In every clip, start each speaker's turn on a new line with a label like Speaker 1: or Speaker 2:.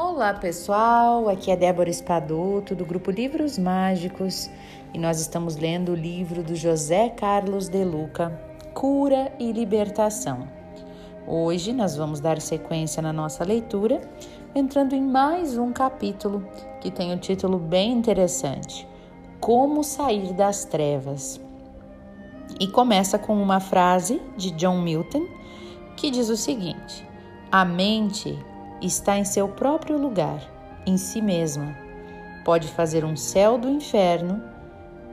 Speaker 1: Olá pessoal, aqui é Débora Espadoto do grupo Livros Mágicos e nós estamos lendo o livro do José Carlos de Luca, Cura e Libertação. Hoje nós vamos dar sequência na nossa leitura, entrando em mais um capítulo que tem um título bem interessante: Como Sair das Trevas. E começa com uma frase de John Milton que diz o seguinte: A mente está em seu próprio lugar, em si mesma. Pode fazer um céu do inferno,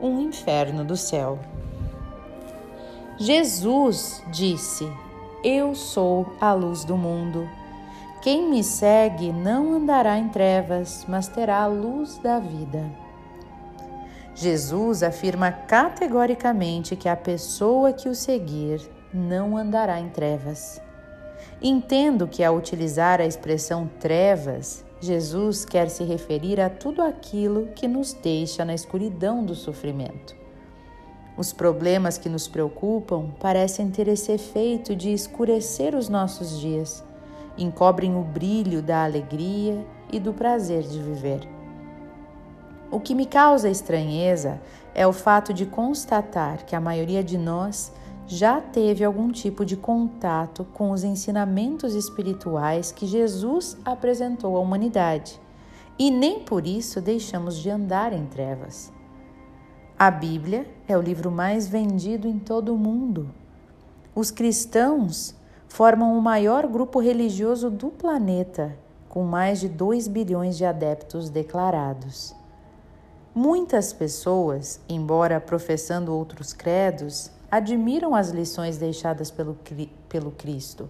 Speaker 1: um inferno do céu. Jesus disse: Eu sou a luz do mundo. Quem me segue não andará em trevas, mas terá a luz da vida. Jesus afirma categoricamente que a pessoa que o seguir não andará em trevas. Entendo que, ao utilizar a expressão trevas, Jesus quer se referir a tudo aquilo que nos deixa na escuridão do sofrimento. Os problemas que nos preocupam parecem ter esse efeito de escurecer os nossos dias, encobrem o brilho da alegria e do prazer de viver. O que me causa estranheza é o fato de constatar que a maioria de nós já teve algum tipo de contato com os ensinamentos espirituais que Jesus apresentou à humanidade e nem por isso deixamos de andar em trevas. A Bíblia é o livro mais vendido em todo o mundo. Os cristãos formam o maior grupo religioso do planeta, com mais de 2 bilhões de adeptos declarados. Muitas pessoas, embora professando outros credos, admiram as lições deixadas pelo, pelo Cristo.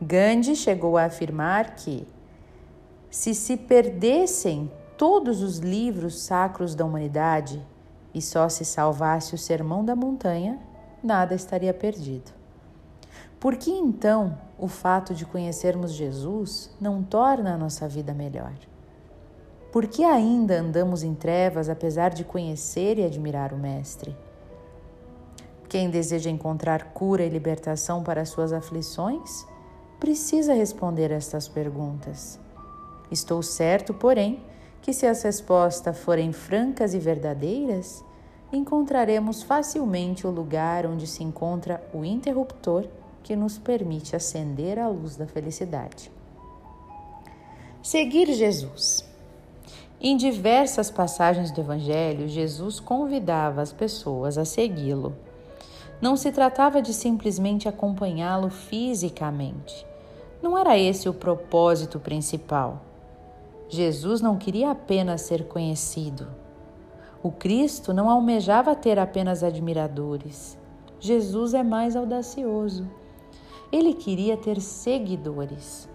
Speaker 1: Gandhi chegou a afirmar que, se se perdessem todos os livros sacros da humanidade e só se salvasse o Sermão da Montanha, nada estaria perdido. Por que então o fato de conhecermos Jesus não torna a nossa vida melhor? Por que ainda andamos em trevas apesar de conhecer e admirar o Mestre? Quem deseja encontrar cura e libertação para suas aflições precisa responder estas perguntas. Estou certo, porém, que se as respostas forem francas e verdadeiras, encontraremos facilmente o lugar onde se encontra o interruptor que nos permite acender a luz da felicidade. Seguir Jesus. Em diversas passagens do Evangelho, Jesus convidava as pessoas a segui-lo. Não se tratava de simplesmente acompanhá-lo fisicamente. Não era esse o propósito principal. Jesus não queria apenas ser conhecido. O Cristo não almejava ter apenas admiradores. Jesus é mais audacioso. Ele queria ter seguidores.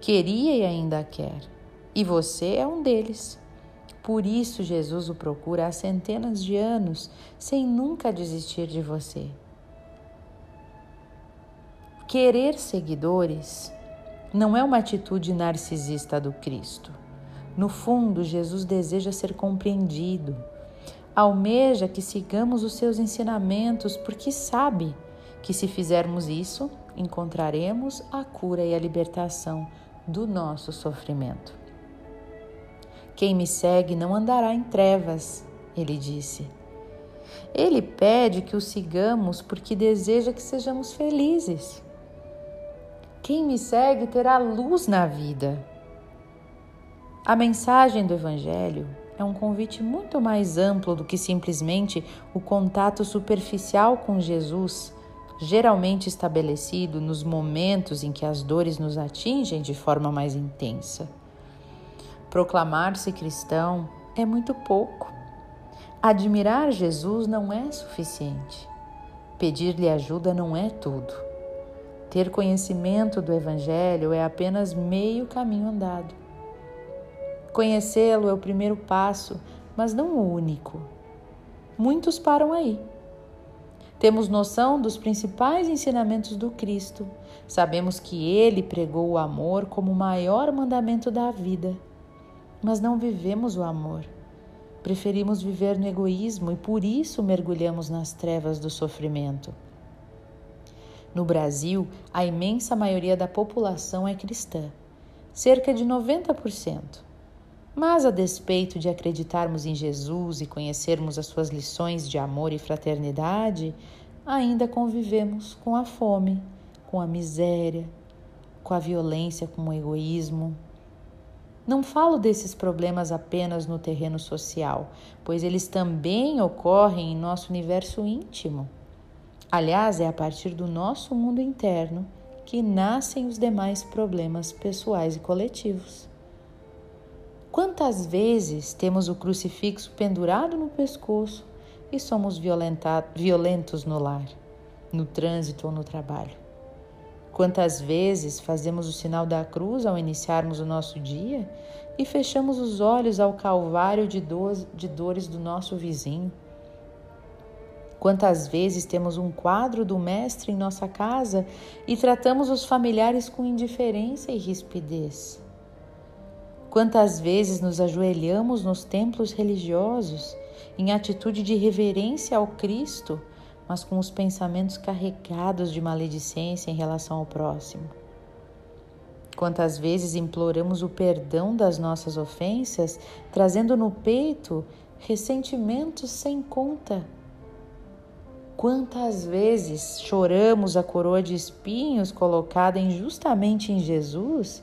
Speaker 1: Queria e ainda quer. E você é um deles. Por isso, Jesus o procura há centenas de anos, sem nunca desistir de você. Querer seguidores não é uma atitude narcisista do Cristo. No fundo, Jesus deseja ser compreendido. Almeja que sigamos os seus ensinamentos, porque sabe que se fizermos isso, encontraremos a cura e a libertação do nosso sofrimento. Quem me segue não andará em trevas, ele disse. Ele pede que o sigamos porque deseja que sejamos felizes. Quem me segue terá luz na vida. A mensagem do Evangelho é um convite muito mais amplo do que simplesmente o contato superficial com Jesus, geralmente estabelecido nos momentos em que as dores nos atingem de forma mais intensa. Proclamar-se cristão é muito pouco. Admirar Jesus não é suficiente. Pedir-lhe ajuda não é tudo. Ter conhecimento do Evangelho é apenas meio caminho andado. Conhecê-lo é o primeiro passo, mas não o único. Muitos param aí. Temos noção dos principais ensinamentos do Cristo. Sabemos que ele pregou o amor como o maior mandamento da vida mas não vivemos o amor. Preferimos viver no egoísmo e por isso mergulhamos nas trevas do sofrimento. No Brasil, a imensa maioria da população é cristã. cerca de 90%. Mas, a despeito de acreditarmos em Jesus e conhecermos as suas lições de amor e fraternidade, ainda convivemos com a fome, com a miséria, com a violência, com o egoísmo. Não falo desses problemas apenas no terreno social, pois eles também ocorrem em nosso universo íntimo. Aliás, é a partir do nosso mundo interno que nascem os demais problemas pessoais e coletivos. Quantas vezes temos o crucifixo pendurado no pescoço e somos violentos no lar, no trânsito ou no trabalho? Quantas vezes fazemos o sinal da cruz ao iniciarmos o nosso dia e fechamos os olhos ao calvário de, do de dores do nosso vizinho? Quantas vezes temos um quadro do Mestre em nossa casa e tratamos os familiares com indiferença e rispidez? Quantas vezes nos ajoelhamos nos templos religiosos em atitude de reverência ao Cristo, mas com os pensamentos carregados de maledicência em relação ao próximo? Quantas vezes imploramos o perdão das nossas ofensas, trazendo no peito ressentimentos sem conta? Quantas vezes choramos a coroa de espinhos colocada injustamente em Jesus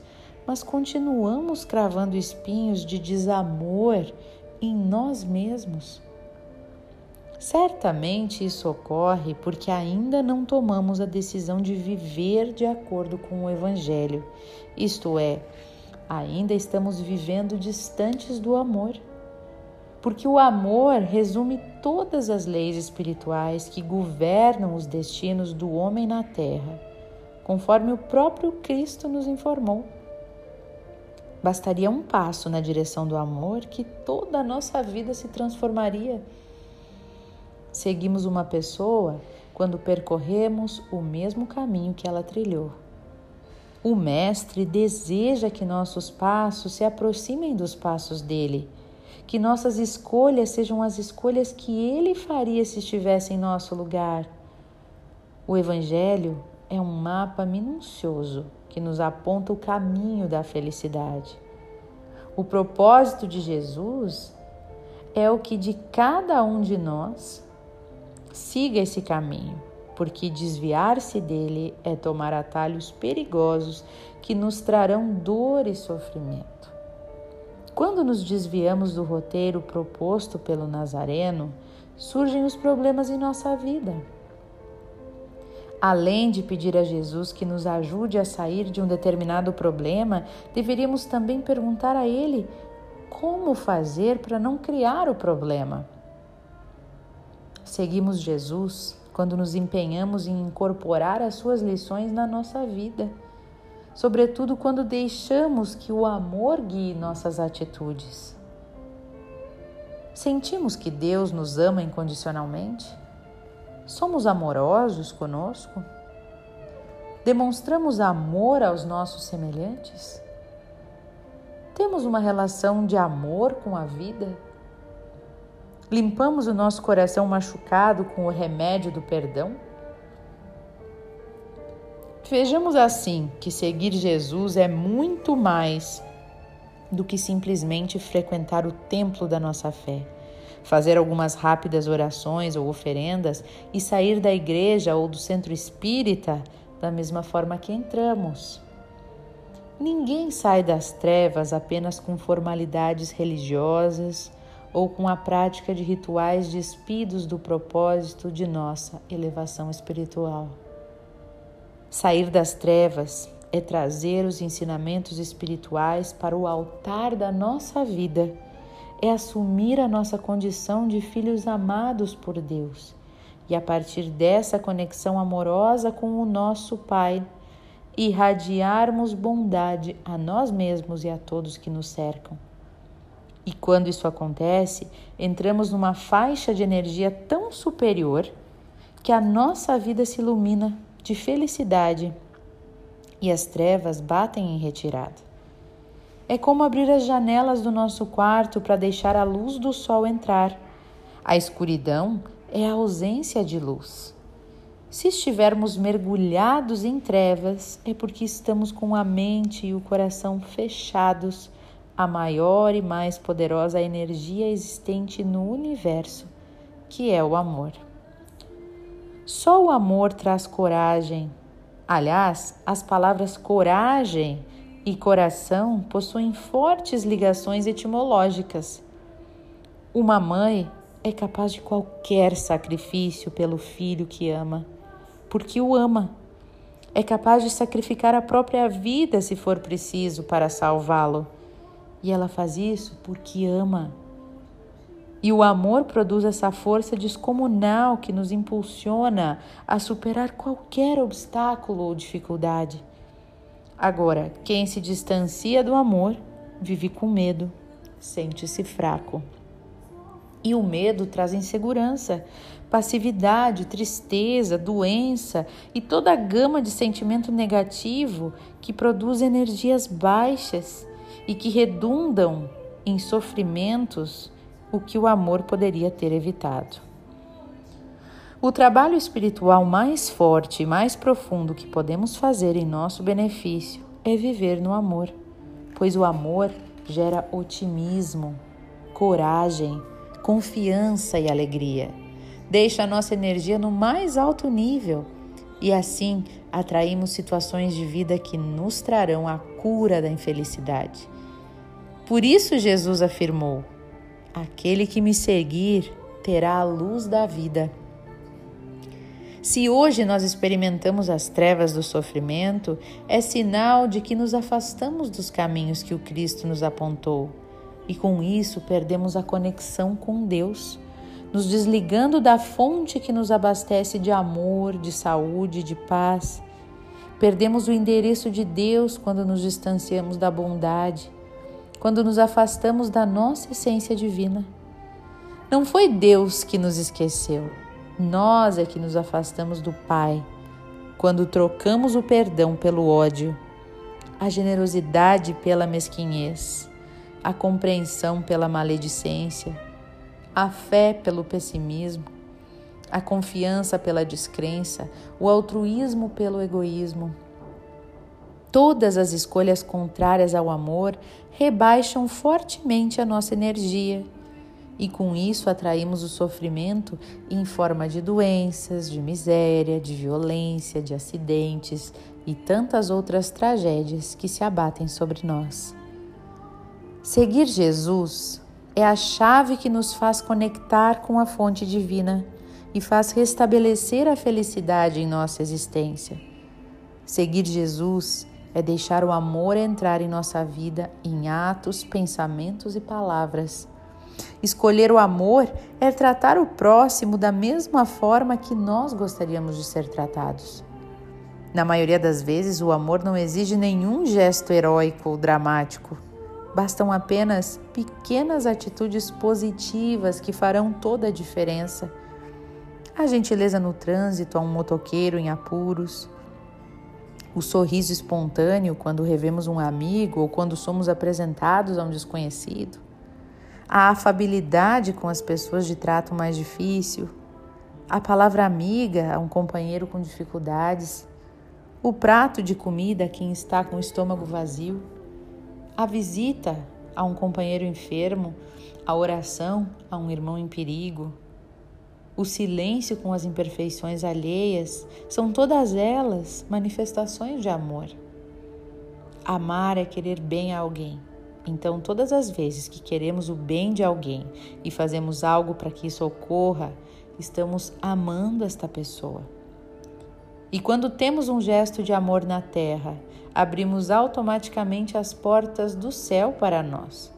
Speaker 1: mas continuamos cravando espinhos de desamor em nós mesmos. Certamente isso ocorre porque ainda não tomamos a decisão de viver de acordo com o Evangelho, isto é, ainda estamos vivendo distantes do amor. Porque o amor resume todas as leis espirituais que governam os destinos do homem na terra, conforme o próprio Cristo nos informou. Bastaria um passo na direção do amor que toda a nossa vida se transformaria. Seguimos uma pessoa quando percorremos o mesmo caminho que ela trilhou. O Mestre deseja que nossos passos se aproximem dos passos dele, que nossas escolhas sejam as escolhas que ele faria se estivesse em nosso lugar. O Evangelho é um mapa minucioso que nos aponta o caminho da felicidade. O propósito de Jesus é o que de cada um de nós siga esse caminho, porque desviar-se dele é tomar atalhos perigosos que nos trarão dor e sofrimento. Quando nos desviamos do roteiro proposto pelo Nazareno, surgem os problemas em nossa vida. Além de pedir a Jesus que nos ajude a sair de um determinado problema, deveríamos também perguntar a Ele como fazer para não criar o problema. Seguimos Jesus quando nos empenhamos em incorporar as suas lições na nossa vida, sobretudo quando deixamos que o amor guie nossas atitudes. Sentimos que Deus nos ama incondicionalmente? Somos amorosos conosco? Demonstramos amor aos nossos semelhantes? Temos uma relação de amor com a vida? Limpamos o nosso coração machucado com o remédio do perdão? Vejamos assim que seguir Jesus é muito mais do que simplesmente frequentar o templo da nossa fé fazer algumas rápidas orações ou oferendas e sair da igreja ou do centro espírita da mesma forma que entramos. Ninguém sai das trevas apenas com formalidades religiosas ou com a prática de rituais despidos do propósito de nossa elevação espiritual. Sair das trevas é trazer os ensinamentos espirituais para o altar da nossa vida é assumir a nossa condição de filhos amados por Deus e, a partir dessa conexão amorosa com o nosso Pai, irradiarmos bondade a nós mesmos e a todos que nos cercam. E quando isso acontece, entramos numa faixa de energia tão superior que a nossa vida se ilumina de felicidade e as trevas batem em retirada. É como abrir as janelas do nosso quarto para deixar a luz do sol entrar. A escuridão é a ausência de luz. Se estivermos mergulhados em trevas, é porque estamos com a mente e o coração fechados à maior e mais poderosa energia existente no universo, que é o amor. Só o amor traz coragem. Aliás, as palavras coragem e coração possuem fortes ligações etimológicas. Uma mãe é capaz de qualquer sacrifício pelo filho que ama porque o ama. É capaz de sacrificar a própria vida se for preciso para salvá-lo. E ela faz isso porque ama. E o amor produz essa força descomunal que nos impulsiona a superar qualquer obstáculo ou dificuldade. Agora, quem se distancia do amor vive com medo, sente-se fraco. E o medo traz insegurança, passividade, tristeza, doença e toda a gama de sentimento negativo que produz energias baixas e que redundam em sofrimentos, o que o amor poderia ter evitado. O trabalho espiritual mais forte e mais profundo que podemos fazer em nosso benefício é viver no amor, pois o amor gera otimismo, coragem, confiança e alegria. Deixa a nossa energia no mais alto nível e assim atraímos situações de vida que nos trarão a cura da infelicidade. Por isso, Jesus afirmou: Aquele que me seguir terá a luz da vida. Se hoje nós experimentamos as trevas do sofrimento, é sinal de que nos afastamos dos caminhos que o Cristo nos apontou e com isso perdemos a conexão com Deus, nos desligando da fonte que nos abastece de amor, de saúde, de paz. Perdemos o endereço de Deus quando nos distanciamos da bondade, quando nos afastamos da nossa essência divina. Não foi Deus que nos esqueceu, nós é que nos afastamos do Pai quando trocamos o perdão pelo ódio, a generosidade pela mesquinhez a compreensão pela maledicência, a fé pelo pessimismo, a confiança pela descrença, o altruísmo pelo egoísmo. Todas as escolhas contrárias ao amor rebaixam fortemente a nossa energia e com isso atraímos o sofrimento em forma de doenças, de miséria, de violência, de acidentes e tantas outras tragédias que se abatem sobre nós. Seguir Jesus é a chave que nos faz conectar com a fonte divina e faz restabelecer a felicidade em nossa existência. Seguir Jesus é deixar o amor entrar em nossa vida em atos, pensamentos e palavras. Escolher o amor é tratar o próximo da mesma forma que nós gostaríamos de ser tratados. Na maioria das vezes, o amor não exige nenhum gesto heróico ou dramático Bastam apenas pequenas atitudes positivas que farão toda a diferença. A gentileza no trânsito a um motoqueiro em apuros, o sorriso espontâneo quando revemos um amigo ou quando somos apresentados a um desconhecido, a afabilidade com as pessoas de trato mais difícil, a palavra amiga a um companheiro com dificuldades, o prato de comida a quem está com o estômago vazio. A visita a um companheiro enfermo, a oração a um irmão em perigo, o silêncio com as imperfeições alheias, são todas elas manifestações de amor. Amar é querer bem a alguém. Então, todas as vezes que queremos o bem de alguém e fazemos algo para que isso ocorra, estamos amando esta pessoa. E quando temos um gesto de amor na terra abrimos automaticamente as portas do céu para nós.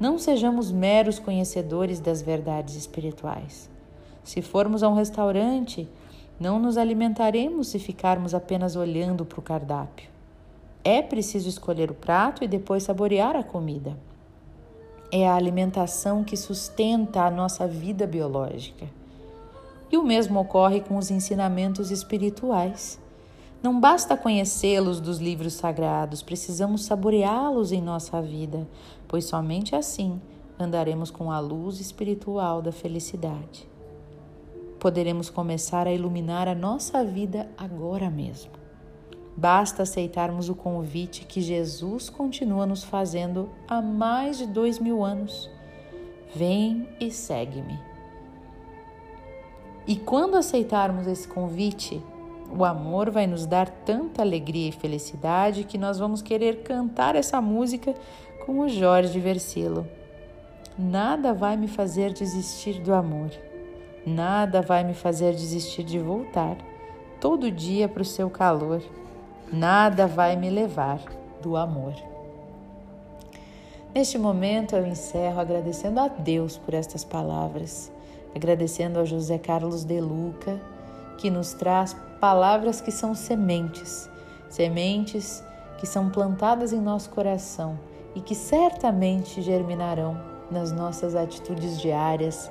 Speaker 1: Não sejamos meros conhecedores das verdades espirituais. Se formos a um restaurante, não nos alimentaremos se ficarmos apenas olhando para o cardápio. É preciso escolher o prato e depois saborear a comida. É a alimentação que sustenta a nossa vida biológica. E o mesmo ocorre com os ensinamentos espirituais. Não basta conhecê-los dos livros sagrados, precisamos saboreá-los em nossa vida, pois somente assim andaremos com a luz espiritual da felicidade. Poderemos começar a iluminar a nossa vida agora mesmo. Basta aceitarmos o convite que Jesus continua nos fazendo há mais de dois mil anos. Vem e segue-me. E quando aceitarmos esse convite, o amor vai nos dar tanta alegria e felicidade que nós vamos querer cantar essa música com o Jorge Versilo. Nada vai me fazer desistir do amor. Nada vai me fazer desistir de voltar todo dia para o seu calor. Nada vai me levar do amor. Neste momento eu encerro agradecendo a Deus por estas palavras, agradecendo a José Carlos de Luca, que nos traz palavras que são sementes, sementes que são plantadas em nosso coração e que certamente germinarão nas nossas atitudes diárias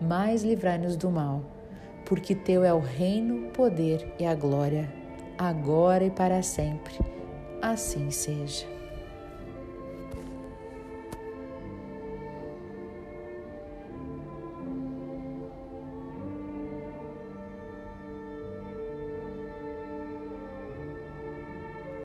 Speaker 1: mas livrai-nos do mal, porque teu é o reino, o poder e a glória, agora e para sempre. Assim seja.